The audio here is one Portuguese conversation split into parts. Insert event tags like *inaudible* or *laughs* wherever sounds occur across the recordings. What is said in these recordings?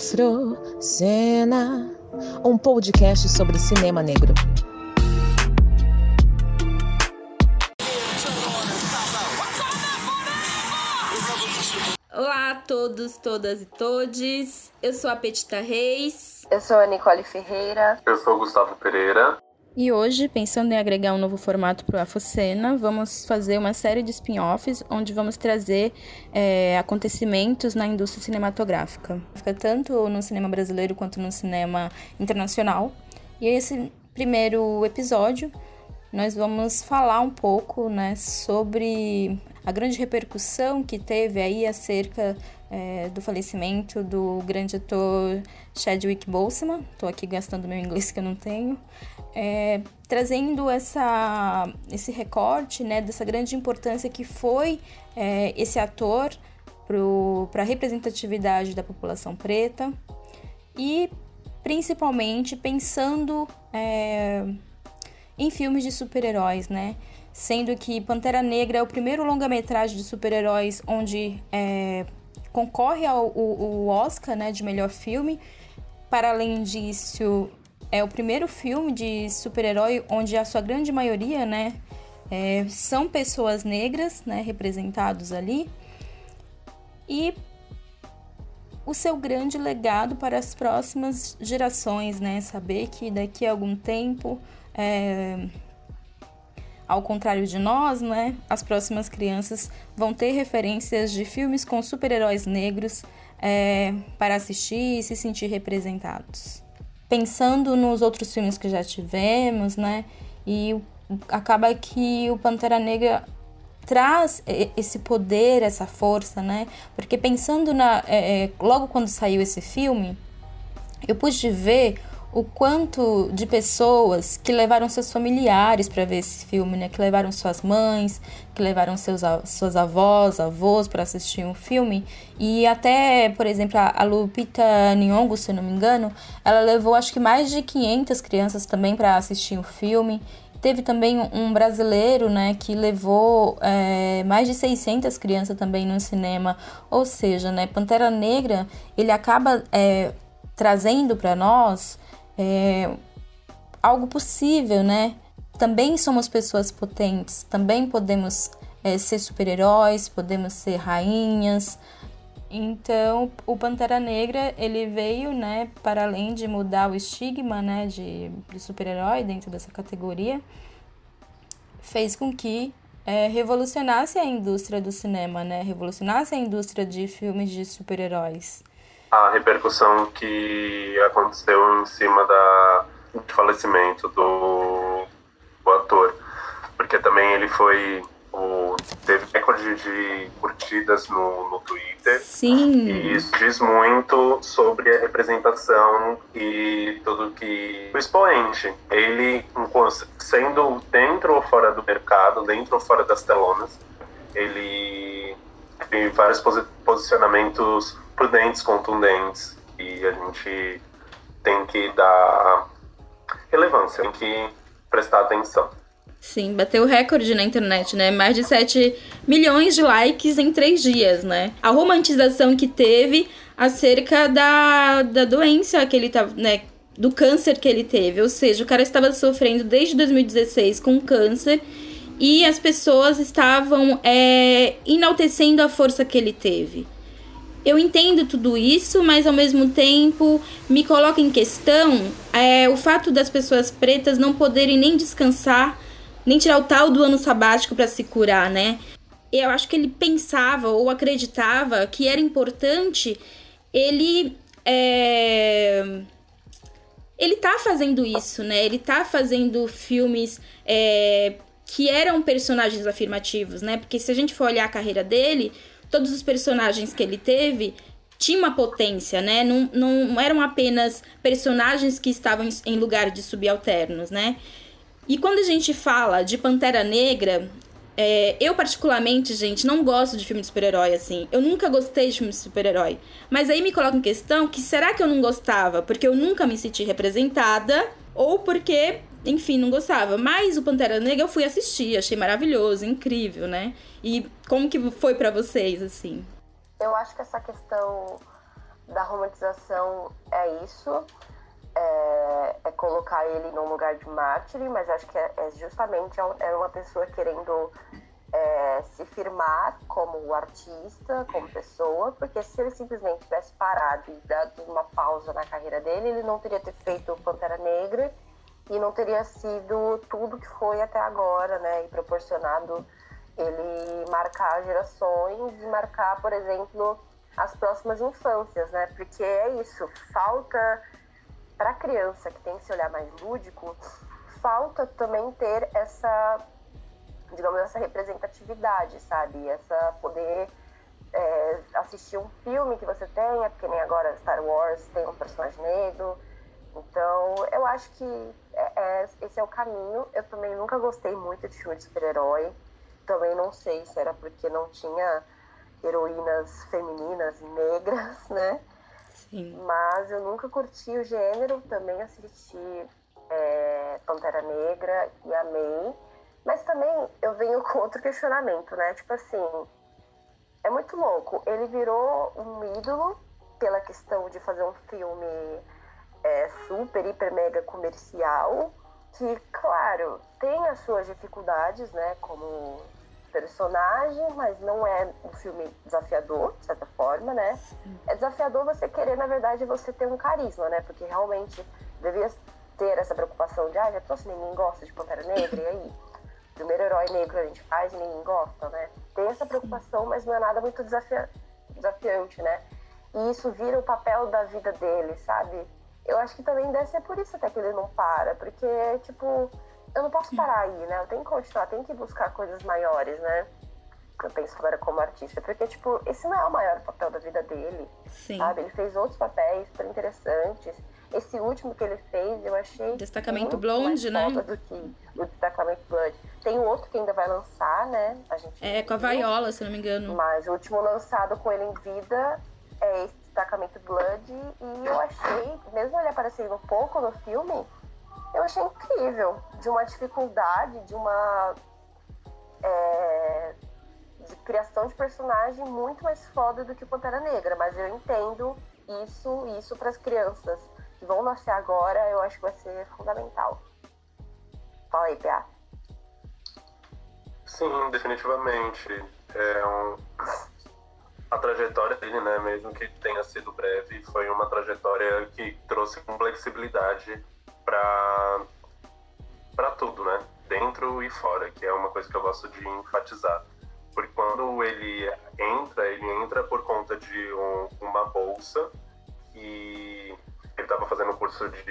Afro Cena, um podcast sobre cinema negro. Olá a todos, todas e todes. Eu sou a Petita Reis. Eu sou a Nicole Ferreira. Eu sou o Gustavo Pereira. E hoje, pensando em agregar um novo formato para o Afocena, vamos fazer uma série de spin-offs onde vamos trazer é, acontecimentos na indústria cinematográfica, tanto no cinema brasileiro quanto no cinema internacional. E esse primeiro episódio nós vamos falar um pouco né, sobre a grande repercussão que teve aí acerca é, do falecimento do grande ator Chadwick Boseman. Estou aqui gastando meu inglês que eu não tenho. É, trazendo essa, esse recorte né, dessa grande importância que foi é, esse ator para a representatividade da população preta e principalmente pensando é, em filmes de super-heróis, né? Sendo que Pantera Negra é o primeiro longa-metragem de super-heróis onde é, concorre ao o, o Oscar né, de melhor filme. Para além disso, é o primeiro filme de super-herói onde a sua grande maioria, né, é, são pessoas negras, né, representados ali. E o seu grande legado para as próximas gerações, né, saber que daqui a algum tempo, é, ao contrário de nós, né, as próximas crianças vão ter referências de filmes com super-heróis negros é, para assistir e se sentir representados pensando nos outros filmes que já tivemos, né? E acaba que o Pantera Negra traz esse poder, essa força, né? Porque pensando na. É, é, logo quando saiu esse filme, eu pude ver o quanto de pessoas que levaram seus familiares para ver esse filme, né? Que levaram suas mães, que levaram seus, suas avós, avós para assistir um filme. E até, por exemplo, a Lupita Nyong'o, se eu não me engano, ela levou acho que mais de 500 crianças também para assistir o um filme. Teve também um brasileiro, né, que levou é, mais de 600 crianças também no cinema. Ou seja, né, Pantera Negra, ele acaba é, trazendo para nós é, algo possível, né? Também somos pessoas potentes, também podemos é, ser super-heróis, podemos ser rainhas. Então, o Pantera Negra, ele veio, né, para além de mudar o estigma, né, de, de super-herói dentro dessa categoria, fez com que é, revolucionasse a indústria do cinema, né, revolucionasse a indústria de filmes de super-heróis a repercussão que aconteceu em cima da, do falecimento do, do ator. Porque também ele foi. O, teve recorde de curtidas no, no Twitter. Sim. E isso diz muito sobre a representação e tudo que. O expoente. Ele, sendo dentro ou fora do mercado, dentro ou fora das telonas, ele tem vários posicionamentos prudentes, contundentes, e a gente tem que dar relevância, tem que prestar atenção. Sim, bateu recorde na internet, né? Mais de 7 milhões de likes em três dias, né? A romantização que teve acerca da, da doença que ele tava, né? Do câncer que ele teve. Ou seja, o cara estava sofrendo desde 2016 com câncer e as pessoas estavam é, enaltecendo a força que ele teve eu entendo tudo isso, mas ao mesmo tempo me coloca em questão é, o fato das pessoas pretas não poderem nem descansar, nem tirar o tal do ano sabático para se curar, né? Eu acho que ele pensava ou acreditava que era importante ele. É... Ele tá fazendo isso, né? Ele tá fazendo filmes é, que eram personagens afirmativos, né? Porque se a gente for olhar a carreira dele, todos os personagens que ele teve tinha uma potência, né? Não, não eram apenas personagens que estavam em lugar de subalternos, né? E quando a gente fala de Pantera Negra, é, eu particularmente, gente, não gosto de filme de super-herói, assim. Eu nunca gostei de filme de super-herói. Mas aí me coloca em questão que será que eu não gostava? Porque eu nunca me senti representada ou porque, enfim, não gostava. Mas o Pantera Negra eu fui assistir, achei maravilhoso, incrível, né? E como que foi para vocês, assim? Eu acho que essa questão da romantização é isso. É, é, colocar ele num lugar de mártir, mas acho que é, é justamente é uma pessoa querendo é, se firmar como artista, como pessoa, porque se ele simplesmente tivesse parado e dado uma pausa na carreira dele, ele não teria ter feito Pantera Negra e não teria sido tudo que foi até agora, né? E proporcionado ele marcar gerações e marcar, por exemplo, as próximas infâncias, né? Porque é isso, falta para a criança que tem esse olhar mais lúdico, falta também ter essa digamos, essa representatividade, sabe? Essa poder é, assistir um filme que você tenha, porque nem agora Star Wars tem um personagem negro. Então, eu acho que é, é, esse é o caminho. Eu também nunca gostei muito de filme de super-herói. Também não sei se era porque não tinha heroínas femininas negras, né? Sim. Mas eu nunca curti o gênero. Também assisti é, Pantera Negra e amei. Mas também eu venho com outro questionamento, né? Tipo assim, é muito louco. Ele virou um ídolo pela questão de fazer um filme é, super, hiper, mega comercial, que, claro, tem as suas dificuldades, né? Como personagem, mas não é um filme desafiador, de certa forma, né? É desafiador você querer, na verdade, você ter um carisma, né? Porque realmente devia ter essa preocupação de, ah, já trouxe ninguém gosta de Pantera Negra, e aí? primeiro herói negro a gente faz e ninguém gosta, né? Tem essa preocupação, mas não é nada muito desafia desafiante, né? E isso vira o papel da vida dele, sabe? Eu acho que também deve ser por isso até que ele não para, porque, tipo, eu não posso parar aí, né? Eu tenho que continuar, tenho que buscar coisas maiores, né? Eu penso agora como artista, porque, tipo, esse não é o maior papel da vida dele, Sim. sabe? Ele fez outros papéis super interessantes. Esse último que ele fez, eu achei. Destacamento Blonde, né? Do que o Destacamento Blood. Tem um outro que ainda vai lançar, né? A gente é, com a Vaiola, se não me engano. Mas o último lançado com ele em vida é esse Destacamento Blood. E eu achei, mesmo ele aparecendo um pouco no filme, eu achei incrível. De uma dificuldade, de uma. É, de criação de personagem muito mais foda do que o Pantera Negra. Mas eu entendo isso, isso para as crianças que vão nascer agora, eu acho que vai ser fundamental. Fala aí, Pia. Sim, definitivamente. É um... A trajetória dele, né, mesmo que tenha sido breve, foi uma trajetória que trouxe flexibilidade para para tudo, né? Dentro e fora, que é uma coisa que eu gosto de enfatizar. Porque quando ele entra, ele entra por conta de um, uma bolsa e ele estava fazendo um curso de,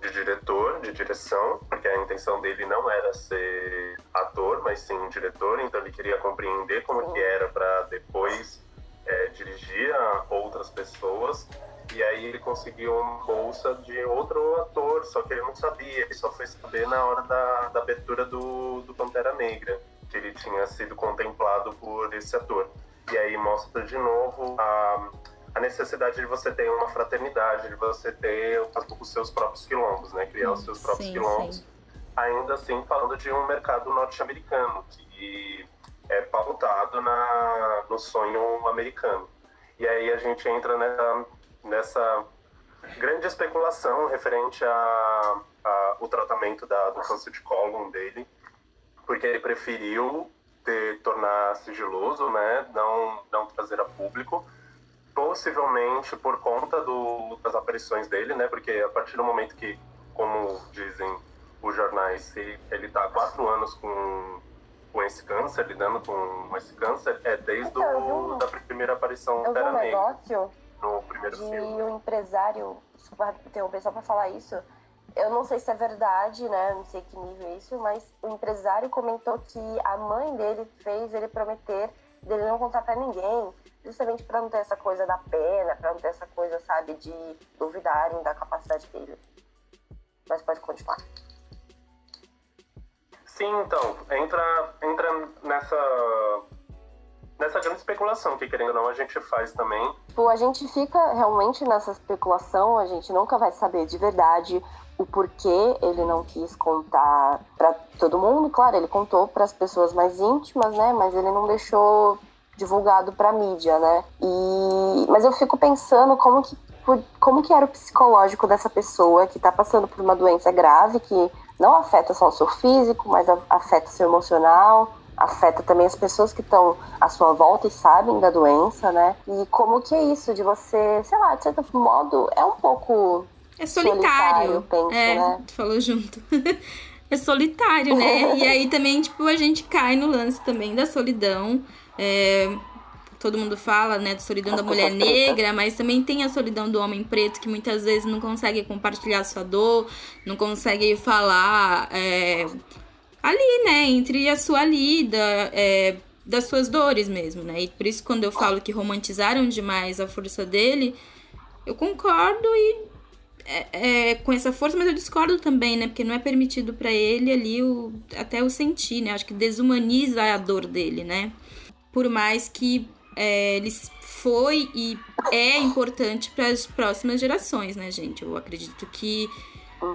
de diretor, de direção, porque a intenção dele não era ser ator, mas sim diretor, então ele queria compreender como que era para depois é, dirigir a outras pessoas. E aí ele conseguiu uma bolsa de outro ator, só que ele não sabia, ele só foi saber na hora da, da abertura do, do Pantera Negra, que ele tinha sido contemplado por esse ator. E aí mostra de novo a a necessidade de você ter uma fraternidade, de você ter os seus próprios quilombos, né? Criar os seus próprios sim, quilombos. Sim. Ainda assim, falando de um mercado norte-americano, que é pautado na, no sonho americano. E aí a gente entra nessa, nessa grande especulação referente a, a o tratamento da, do câncer de cólon dele, porque ele preferiu ter, tornar sigiloso, né? Não, não trazer a público possivelmente por conta do, das aparições dele, né? Porque a partir do momento que, como dizem os jornais, ele está há quatro anos com, com esse câncer, lidando com esse câncer, é desde então, o, da primeira aparição eu vi um negócio no primeiro de filme. um empresário, desculpa interromper só para falar isso, eu não sei se é verdade, né? Não sei que nível é isso, mas o empresário comentou que a mãe dele fez ele prometer dele não contar para ninguém, justamente para não ter essa coisa da pena, para não ter essa coisa, sabe, de duvidarem da capacidade dele. Mas pode continuar. Sim, então, entra, entra nessa, nessa grande especulação que, querendo ou não, a gente faz também. Tipo, a gente fica realmente nessa especulação, a gente nunca vai saber de verdade o porquê ele não quis contar para todo mundo. Claro, ele contou para as pessoas mais íntimas, né? Mas ele não deixou divulgado para mídia, né? E mas eu fico pensando como que como que era o psicológico dessa pessoa que está passando por uma doença grave que não afeta só o seu físico, mas afeta o seu emocional, afeta também as pessoas que estão à sua volta e sabem da doença, né? E como que é isso de você, sei lá, de certo modo, é um pouco é solitário, solitário penso, é, né? Tu falou junto. *laughs* é solitário, né? e aí também, tipo, a gente cai no lance também da solidão. É, todo mundo fala, né, da solidão da mulher negra, mas também tem a solidão do homem preto que muitas vezes não consegue compartilhar sua dor, não consegue falar é, ali, né, entre a sua lida, é, das suas dores mesmo, né? E por isso quando eu falo que romantizaram demais a força dele, eu concordo e é, é, com essa força, mas eu discordo também, né? Porque não é permitido para ele ali o, até o sentir, né? Acho que desumaniza a dor dele, né? Por mais que é, ele foi e é importante para as próximas gerações, né, gente? Eu acredito que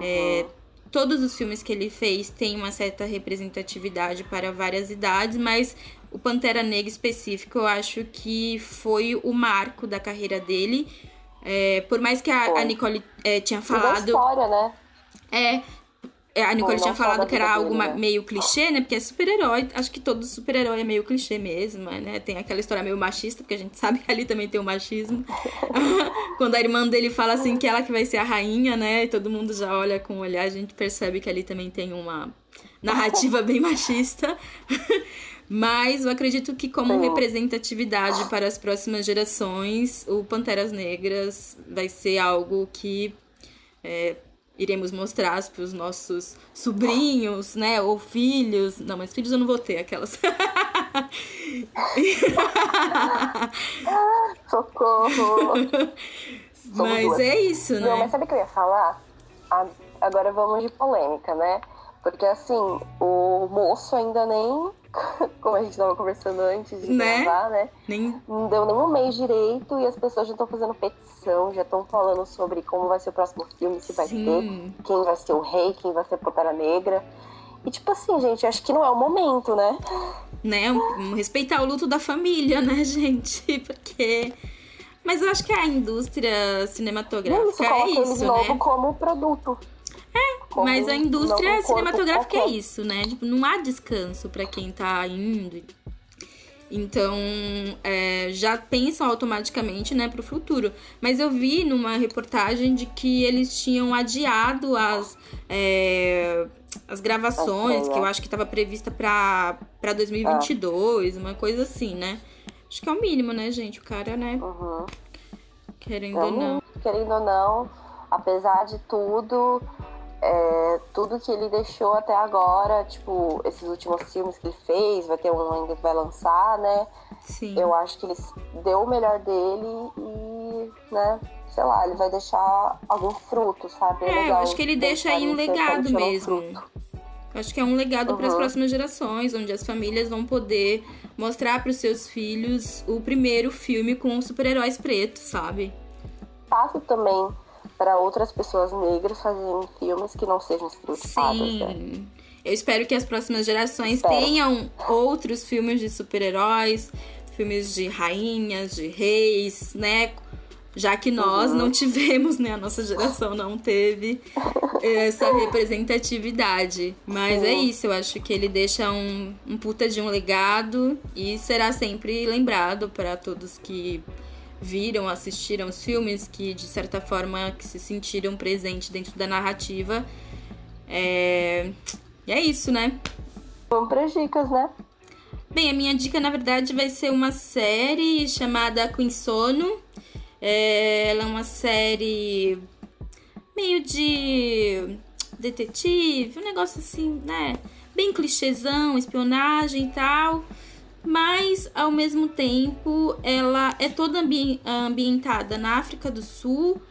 é, todos os filmes que ele fez têm uma certa representatividade para várias idades, mas o Pantera Negra específico eu acho que foi o marco da carreira dele. É, por mais que a, a Nicole é, tinha falado. História, né? É, é, a Nicole tinha falado que era algo meio clichê, né? Porque é super-herói. Acho que todo super-herói é meio clichê mesmo, né? Tem aquela história meio machista, porque a gente *laughs* sabe que ali também tem o machismo. *laughs* Quando a irmã dele fala assim que ela que vai ser a rainha, né? E todo mundo já olha com o olhar, a gente percebe que ali também tem uma narrativa bem machista. *laughs* Mas eu acredito que, como representatividade para as próximas gerações, o Panteras Negras vai ser algo que é, iremos mostrar para os nossos sobrinhos, né? Ou filhos. Não, mas filhos eu não vou ter, aquelas. *laughs* Socorro! *laughs* mas é isso, né? Não, mas sabe o que eu ia falar? Agora vamos de polêmica, né? Porque assim, o moço ainda nem *laughs* como a gente estava conversando antes de né? gravar, né? Nem... Não deu nenhum mês direito e as pessoas já estão fazendo petição, já estão falando sobre como vai ser o próximo filme, se vai Sim. ter, quem vai ser o rei, quem vai ser a Pantera Negra. E tipo assim, gente, acho que não é o momento, né? Né? Respeitar o luto da família, né, *laughs* gente? Porque. Mas eu acho que a indústria cinematográfica isso, é isso, de novo né? como produto. Como Mas a indústria cinematográfica é isso, né? Tipo, não há descanso para quem tá indo. Então, é, já pensam automaticamente, né, pro futuro. Mas eu vi numa reportagem de que eles tinham adiado as, é, as gravações, que eu acho que estava prevista pra, pra 2022, uma coisa assim, né? Acho que é o mínimo, né, gente? O cara, né? Uhum. Querendo ou não. Querendo ou não, apesar de tudo, é, tudo que ele deixou até agora, tipo, esses últimos filmes que ele fez, vai ter um ainda que vai lançar, né? Sim. Eu acho que ele deu o melhor dele e, né, sei lá, ele vai deixar algum fruto, sabe? É, é eu acho que ele deixa aí um legado mesmo. acho que é um legado uhum. para as próximas gerações, onde as famílias vão poder mostrar para os seus filhos o primeiro filme com super-heróis pretos, sabe? Fácil também para outras pessoas negras fazerem filmes que não sejam estereotipados. Sim. Né? Eu espero que as próximas gerações espero. tenham outros filmes de super-heróis, filmes de rainhas, de reis, né? Já que nós uhum. não tivemos, né? A nossa geração não teve essa *laughs* representatividade. Mas é isso, eu acho que ele deixa um, um puta de um legado e será sempre lembrado para todos que viram, assistiram os filmes, que de certa forma que se sentiram presentes dentro da narrativa. É... E é isso, né? Vamos para as dicas, né? Bem, a minha dica na verdade vai ser uma série chamada Queen Sono. É... Ela é uma série meio de detetive, um negócio assim, né? Bem clichêzão, espionagem e tal mas ao mesmo tempo ela é toda ambi ambientada na África do Sul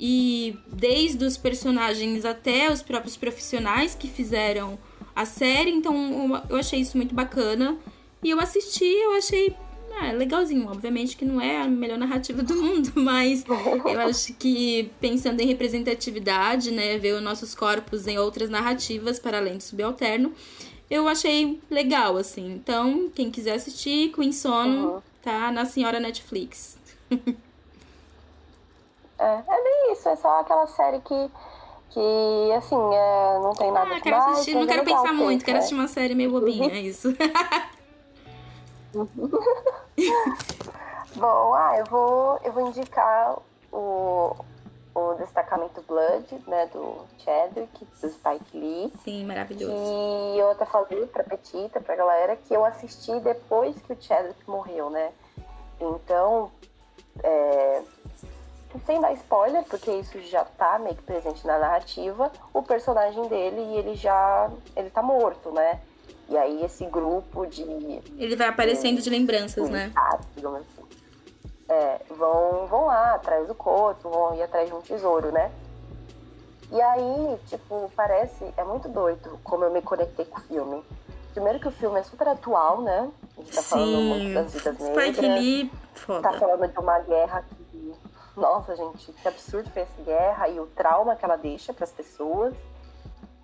e desde os personagens até os próprios profissionais que fizeram a série, então eu achei isso muito bacana. E eu assisti, eu achei ah, legalzinho, obviamente que não é a melhor narrativa do mundo, *laughs* mas eu acho que pensando em representatividade, né, ver os nossos corpos em outras narrativas para além do subalterno, eu achei legal, assim. Então, quem quiser assistir, Queen Sono, uhum. tá na senhora Netflix. é, é bem isso, é só aquela série que que, assim, é, não tem nada ah, quero assistir, não quero pensar muito, quero assistir uma série meio bobinha, é isso. *laughs* *laughs* Bom, ah, eu vou, eu vou indicar o, o Destacamento Blood, né, do Chadwick, do Spike Lee. Sim, maravilhoso. E eu até falei pra Petita, pra galera, que eu assisti depois que o Chadwick morreu, né? Então, é, sem dar spoiler, porque isso já tá meio que presente na narrativa, o personagem dele, ele já, ele tá morto, né? E aí esse grupo de... Ele vai aparecendo de, de lembranças, né? Digamos assim. É, vão, vão lá atrás do corpo, vão ir atrás de um tesouro, né? E aí, tipo, parece, é muito doido como eu me conectei com o filme. Primeiro que o filme é super atual, né? A gente tá Sim. falando muito das vidas negras. Spike Lee, foda. Tá falando de uma guerra que nossa, gente, que absurdo foi essa guerra e o trauma que ela deixa para as pessoas.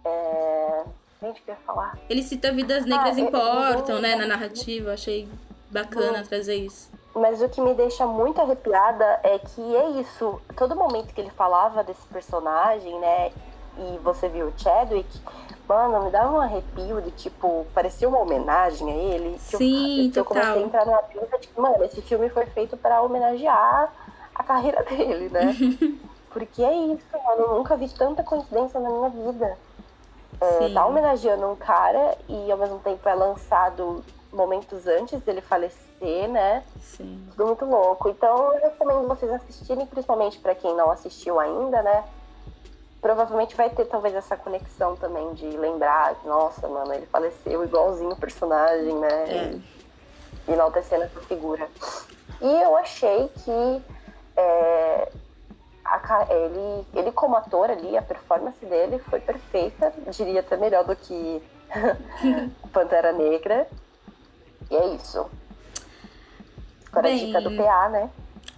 É... Gente, que ia falar? Ele cita vidas negras ah, importam, né, na narrativa. Achei bacana trazer isso. Mas o que me deixa muito arrepiada é que é isso. Todo momento que ele falava desse personagem, né, e você viu o Chadwick, mano, me dava um arrepio de tipo, parecia uma homenagem a ele. Sim, eu, total. Eu comecei a entrar numa pinta de que, mano, esse filme foi feito para homenagear a carreira *laughs* dele, né? *laughs* Porque é isso, mano. Eu nunca vi tanta coincidência na minha vida. É, tá homenageando um cara e ao mesmo tempo é lançado momentos antes dele falecer, né? Sim. Tudo muito louco. Então eu recomendo vocês assistirem, principalmente para quem não assistiu ainda, né? Provavelmente vai ter talvez essa conexão também de lembrar, nossa, mano, ele faleceu igualzinho o personagem, né? É. E enaltecendo essa figura. E eu achei que é, a, ele, ele como ator ali, a performance dele foi perfeita, diria até melhor do que *laughs* Pantera Negra. E é isso. Agora Bem, a dica do PA, né?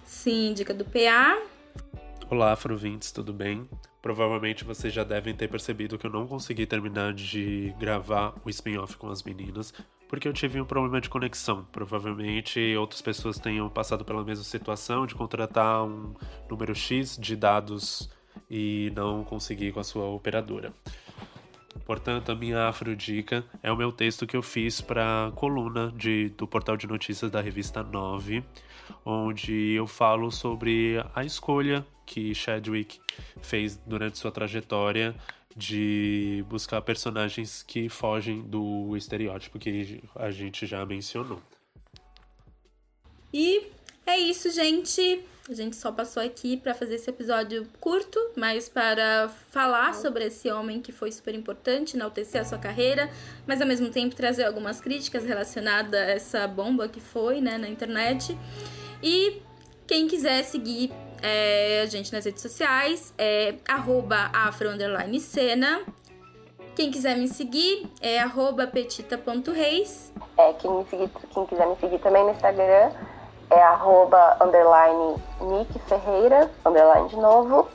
Sim, dica do PA. Olá, Afrovintes, tudo bem? Provavelmente vocês já devem ter percebido que eu não consegui terminar de gravar o spin-off com as meninas, porque eu tive um problema de conexão. Provavelmente outras pessoas tenham passado pela mesma situação de contratar um número X de dados e não conseguir com a sua operadora. Portanto, a minha afrodica é o meu texto que eu fiz para a coluna de, do portal de notícias da revista 9, onde eu falo sobre a escolha que Chadwick fez durante sua trajetória de buscar personagens que fogem do estereótipo que a gente já mencionou. E é isso, gente. A gente só passou aqui para fazer esse episódio curto, mas para falar sobre esse homem que foi super importante, enaltecer a sua carreira, mas ao mesmo tempo trazer algumas críticas relacionadas a essa bomba que foi né, na internet. E quem quiser seguir é, a gente nas redes sociais é afro_cena. Quem quiser me seguir é petita.reis. É, quem, me seguir, quem quiser me seguir também no Instagram é arroba underline Nick Ferreira, underline de novo.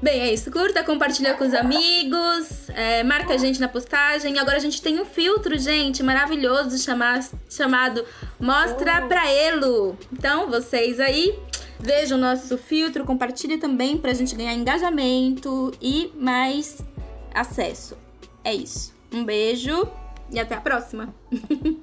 Bem, é isso. Curta, compartilha com os amigos, é, marca a gente na postagem. Agora a gente tem um filtro, gente, maravilhoso chamar, chamado Mostra Pra Elo. Então, vocês aí Veja o nosso filtro, compartilhe também para a gente ganhar engajamento e mais acesso. É isso. Um beijo e até a próxima! *laughs*